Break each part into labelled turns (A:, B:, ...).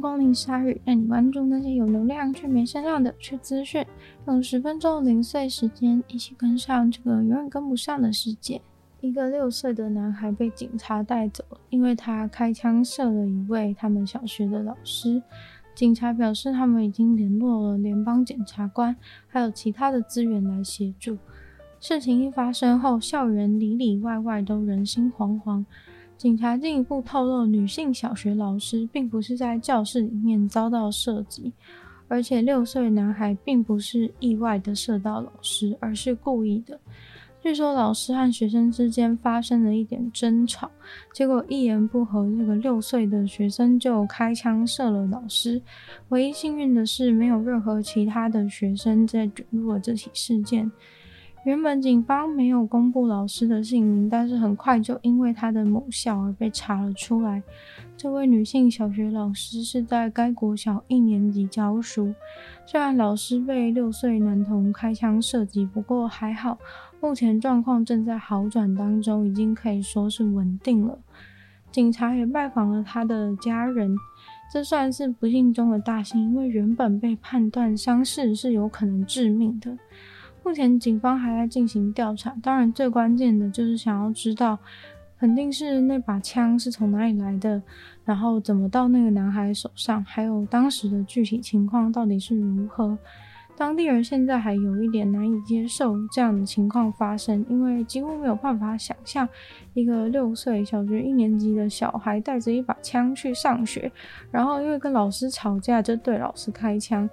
A: 光临鲨语，带你关注那些有流量却没声量的趣资讯。用十分钟零碎时间，一起跟上这个永远跟不上的世界。一个六岁的男孩被警察带走，因为他开枪射了一位他们小学的老师。警察表示，他们已经联络了联邦检察官，还有其他的资源来协助。事情一发生后，校园里里外外都人心惶惶。警察进一步透露，女性小学老师并不是在教室里面遭到射击，而且六岁男孩并不是意外的射到老师，而是故意的。据说老师和学生之间发生了一点争吵，结果一言不合，这个六岁的学生就开枪射了老师。唯一幸运的是，没有任何其他的学生在卷入了这起事件。原本警方没有公布老师的姓名，但是很快就因为他的母校而被查了出来。这位女性小学老师是在该国小一年级教书。虽然老师被六岁男童开枪射击，不过还好，目前状况正在好转当中，已经可以说是稳定了。警察也拜访了他的家人，这算是不幸中的大幸，因为原本被判断伤势是有可能致命的。目前警方还在进行调查，当然最关键的就是想要知道，肯定是那把枪是从哪里来的，然后怎么到那个男孩手上，还有当时的具体情况到底是如何。当地人现在还有一点难以接受这样的情况发生，因为几乎没有办法想象一个六岁小学一年级的小孩带着一把枪去上学，然后因为跟老师吵架就对老师开枪。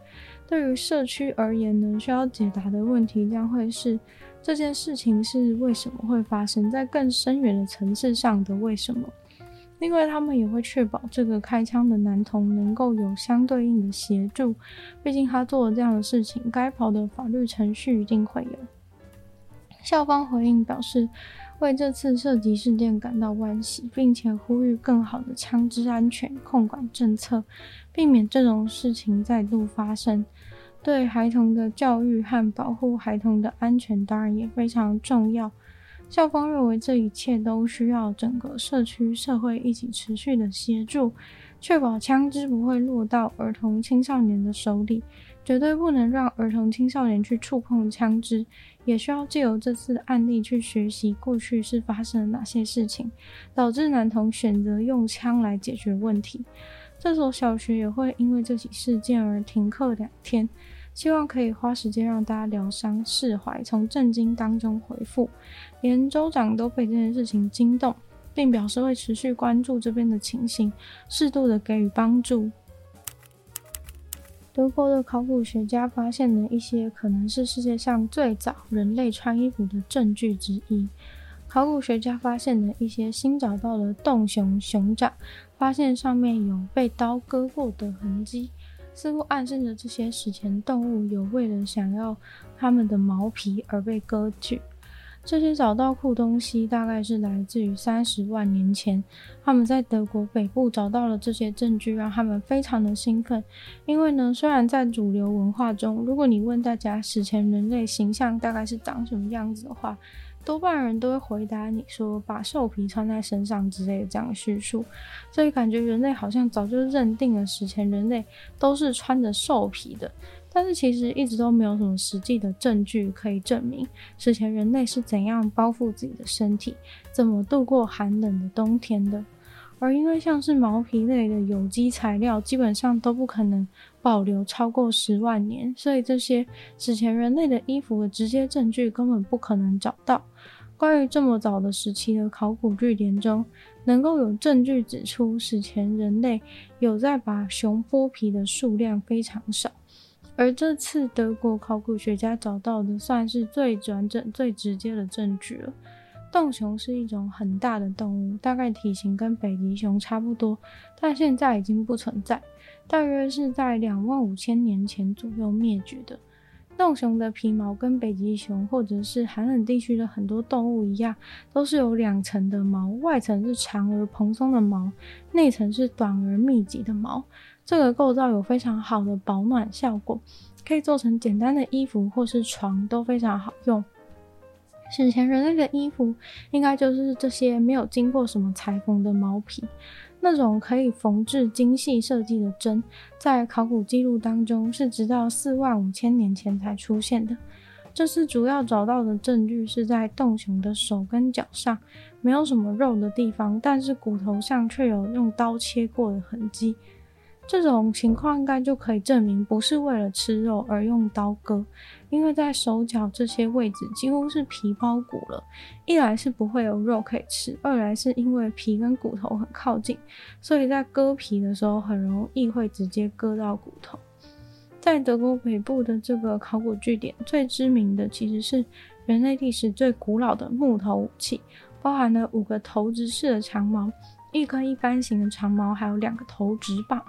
A: 对于社区而言呢，需要解答的问题将会是这件事情是为什么会发生在更深远的层次上的为什么？另外他们也会确保这个开枪的男童能够有相对应的协助，毕竟他做了这样的事情，该跑的法律程序一定会有。校方回应表示，为这次射击事件感到惋惜，并且呼吁更好的枪支安全控管政策，避免这种事情再度发生。对孩童的教育和保护孩童的安全，当然也非常重要。校方认为，这一切都需要整个社区社会一起持续的协助，确保枪支不会落到儿童青少年的手里。绝对不能让儿童青少年去触碰枪支，也需要借由这次的案例去学习过去是发生了哪些事情，导致男童选择用枪来解决问题。这所小学也会因为这起事件而停课两天，希望可以花时间让大家疗伤释怀，从震惊当中恢复。连州长都被这件事情惊动，并表示会持续关注这边的情形，适度的给予帮助。德国的考古学家发现了一些可能是世界上最早人类穿衣服的证据之一。考古学家发现了一些新找到的洞熊熊掌，发现上面有被刀割过的痕迹，似乎暗示着这些史前动物有为了想要它们的毛皮而被割去。这些找到酷东西大概是来自于三十万年前，他们在德国北部找到了这些证据，让他们非常的兴奋。因为呢，虽然在主流文化中，如果你问大家史前人类形象大概是长什么样子的话，多半人都会回答你说把兽皮穿在身上之类的这样的叙述。所以感觉人类好像早就认定了史前人类都是穿着兽皮的。但是其实一直都没有什么实际的证据可以证明史前人类是怎样包覆自己的身体，怎么度过寒冷的冬天的。而因为像是毛皮类的有机材料，基本上都不可能保留超过十万年，所以这些史前人类的衣服的直接证据根本不可能找到。关于这么早的时期的考古据点中，能够有证据指出史前人类有在把熊剥皮的数量非常少。而这次德国考古学家找到的算是最完整、最直接的证据了。洞熊是一种很大的动物，大概体型跟北极熊差不多，但现在已经不存在，大约是在两万五千年前左右灭绝的。洞熊的皮毛跟北极熊或者是寒冷地区的很多动物一样，都是有两层的毛，外层是长而蓬松的毛，内层是短而密集的毛。这个构造有非常好的保暖效果，可以做成简单的衣服或是床都非常好用。史前人类的衣服应该就是这些没有经过什么裁缝的毛皮。那种可以缝制精细设计的针，在考古记录当中是直到四万五千年前才出现的。这次主要找到的证据是在洞熊的手跟脚上，没有什么肉的地方，但是骨头上却有用刀切过的痕迹。这种情况应该就可以证明不是为了吃肉而用刀割，因为在手脚这些位置几乎是皮包骨了。一来是不会有肉可以吃，二来是因为皮跟骨头很靠近，所以在割皮的时候很容易会直接割到骨头。在德国北部的这个考古据点，最知名的其实是人类历史最古老的木头武器，包含了五个投掷式的长矛、一根一般型的长矛，还有两个投掷棒，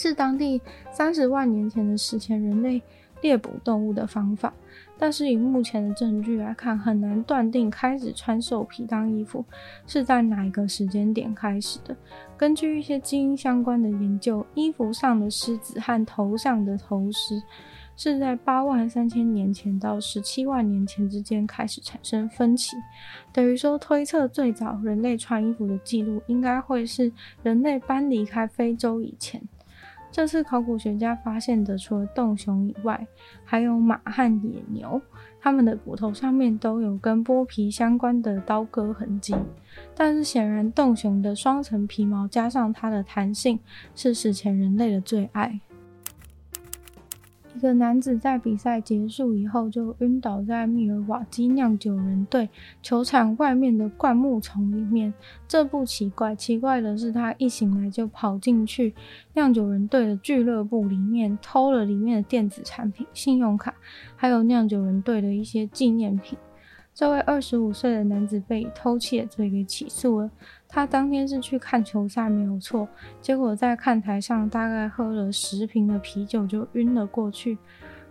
A: 是当地三十万年前的史前人类猎捕动物的方法。但是以目前的证据来看，很难断定开始穿兽皮当衣服是在哪一个时间点开始的。根据一些基因相关的研究，衣服上的狮子和头上的头饰是在八万三千年前到十七万年前之间开始产生分歧，等于说推测最早人类穿衣服的记录应该会是人类搬离开非洲以前。这次考古学家发现的，除了洞熊以外，还有马和野牛，它们的骨头上面都有跟剥皮相关的刀割痕迹。但是显然，洞熊的双层皮毛加上它的弹性，是史前人类的最爱。一个男子在比赛结束以后就晕倒在密尔瓦基酿酒人队球场外面的灌木丛里面。这不奇怪，奇怪的是他一醒来就跑进去酿酒人队的俱乐部里面，偷了里面的电子产品、信用卡，还有酿酒人队的一些纪念品。这位二十五岁的男子被偷窃罪给起诉了。他当天是去看球赛，没有错。结果在看台上大概喝了十瓶的啤酒就晕了过去。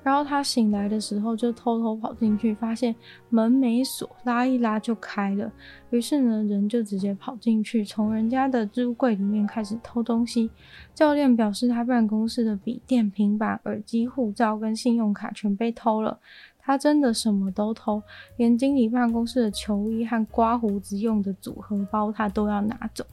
A: 然后他醒来的时候就偷偷跑进去，发现门没锁，拉一拉就开了。于是呢，人就直接跑进去，从人家的置物柜里面开始偷东西。教练表示，他办公室的笔电、平板、耳机、护照跟信用卡全被偷了。他真的什么都偷，连经理办公室的球衣和刮胡子用的组合包他都要拿走。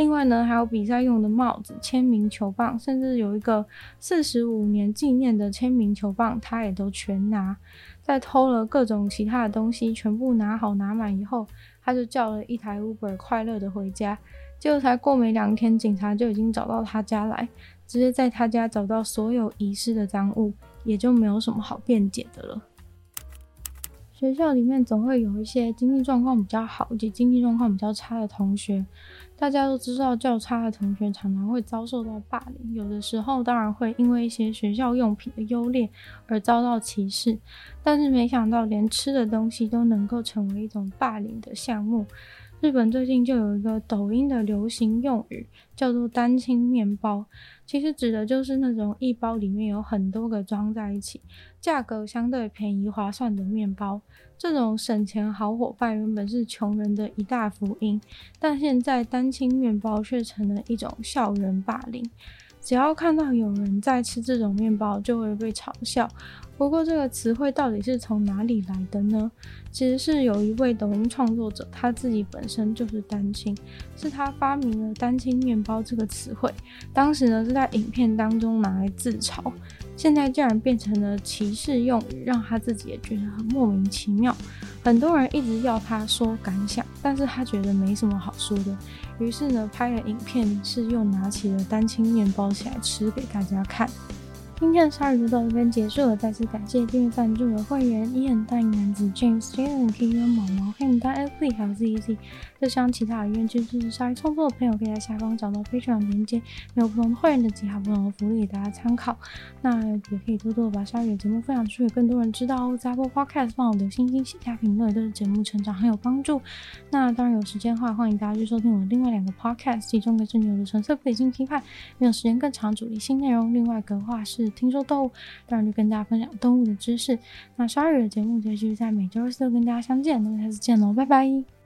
A: 另外呢，还有比赛用的帽子、签名球棒，甚至有一个四十五年纪念的签名球棒，他也都全拿。在偷了各种其他的东西，全部拿好拿满以后，他就叫了一台 Uber，快乐的回家。结果才过没两天，警察就已经找到他家来，直接在他家找到所有遗失的赃物，也就没有什么好辩解的了。学校里面总会有一些经济状况比较好及经济状况比较差的同学。大家都知道，较差的同学常常会遭受到霸凌，有的时候当然会因为一些学校用品的优劣而遭到歧视。但是没想到，连吃的东西都能够成为一种霸凌的项目。日本最近就有一个抖音的流行用语，叫做“单亲面包”，其实指的就是那种一包里面有很多个装在一起，价格相对便宜划算的面包。这种省钱好伙伴原本是穷人的一大福音，但现在单亲面包却成了一种校园霸凌。只要看到有人在吃这种面包，就会被嘲笑。不过，这个词汇到底是从哪里来的呢？其实是有一位抖音创作者，他自己本身就是单亲，是他发明了“单亲面包”这个词汇。当时呢是在影片当中拿来自嘲，现在竟然变成了歧视用语，让他自己也觉得很莫名其妙。很多人一直要他说感想，但是他觉得没什么好说的。于是呢，拍了影片，是又拿起了单亲面包起来吃给大家看。今天的鲨鱼就到这边结束了，再次感谢订阅赞助的会员：伊恩、大影男子、James、Jalen、Kiki、毛毛、黑牡丹、F、还有 ZZ。就像其他的愿意支持鲨鱼创作的朋友，可以在下方找到非常连接，有不同的会员的其他不同的福利给大家参考。那也可以多多把鲨鱼的节目分享出去，更多人知道哦。在 Apple Podcast 帮我留星星、写下评论，对节目成长很有帮助。那当然有时间的话，欢迎大家去收听我的另外两个 Podcast，其中一个是牛的纯粹不理性批判，没有时间更长主题新内容；另外一个的话是听说动物，当然就跟大家分享动物的知识。那十二月的节目就继续在每周四跟大家相见，那么下次见喽，拜拜。